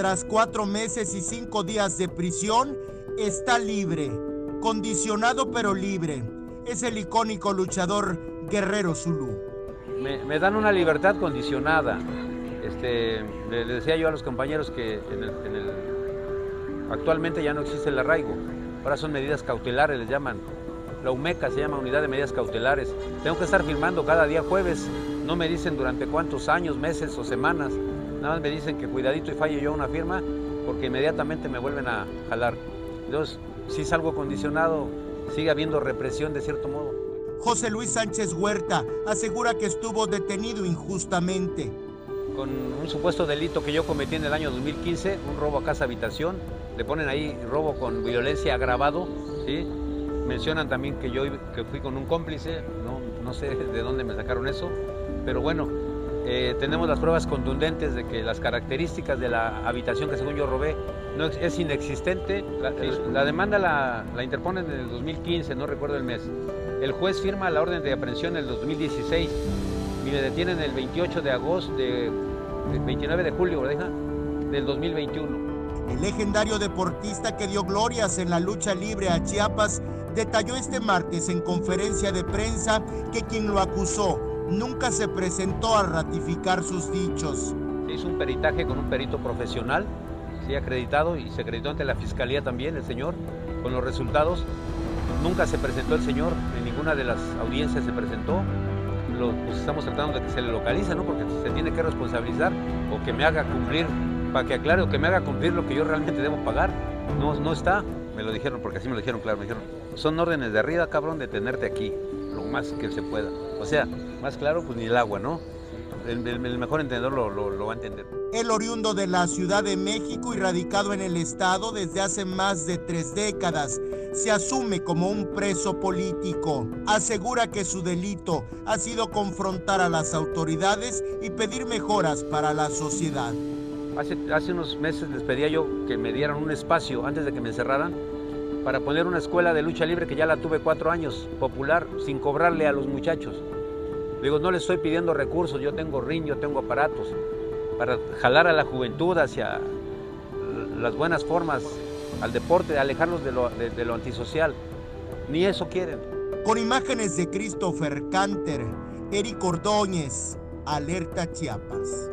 Tras cuatro meses y cinco días de prisión, está libre, condicionado pero libre. Es el icónico luchador Guerrero Zulu. Me, dan una libertad condicionada. Este, le, decía yo a los compañeros que actualmente ya no existe el arraigo. Ahora son medidas cautelares, les llaman. La UMECA se llama Unidad de Medidas Cautelares. Tengo que estar firmando cada día jueves. No me dicen durante cuántos años, meses o semanas. Nada más me dicen que cuidadito y falle yo una firma porque inmediatamente me vuelven a jalar. Entonces, si salgo condicionado, sigue habiendo represión de cierto modo. José Luis Sánchez Huerta asegura que estuvo detenido injustamente. con un supuesto delito que yo cometí en el año 2015, un robo a casa habitación. Le ponen ahí robo con violencia agravado, ¿sí? Mencionan también que yo que fui con un cómplice, no, no sé de dónde me sacaron eso, pero bueno, eh, tenemos las pruebas contundentes de que las características de la habitación que según yo robé no es inexistente. La, el- la demanda la, la interponen en el 2015, no recuerdo el mes. El juez firma la orden de aprehensión en el 2016 y me detienen el 28 de agosto, de, de 29 de julio, ¿verdad? Del 2021. El legendario deportista que dio glorias en la lucha libre a Chiapas detalló este martes en conferencia de prensa que quien lo acusó nunca se presentó a ratificar sus dichos. Se hizo un peritaje con un perito profesional, sí, acreditado, y se acreditó ante la fiscalía también el señor, con los resultados. Nunca se presentó el señor, en ninguna de las audiencias se presentó. Lo, pues estamos tratando de que se le localice, ¿no? Porque se tiene que responsabilizar o que me haga cumplir, para que aclare, o que me haga cumplir lo que yo realmente debo pagar. No, no está, me lo dijeron, porque así me lo dijeron, claro, me dijeron, son órdenes de arriba, cabrón, de tenerte aquí, lo más que se pueda. O sea, más claro, pues ni el agua, ¿no? El, el- el mejor entendedor lo- lo- lo va a entender. El oriundo de la Ciudad de México y radicado en el estado desde hace más de tres décadas, se asume como un preso político. Asegura que su delito ha sido confrontar a las autoridades y pedir mejoras para la sociedad. Hace, hace unos meses les pedía yo que me dieran un espacio antes de que me encerraran para poner una escuela de lucha libre que ya la tuve cuatro años, popular, sin cobrarle a los muchachos. Digo, no les estoy pidiendo recursos, yo tengo ring, yo tengo aparatos para jalar a la juventud hacia las buenas formas, al deporte, alejarlos de lo, de lo antisocial. Ni eso quieren. Con imágenes de Christopher Canter, Eric Ordóñez, Alerta Chiapas.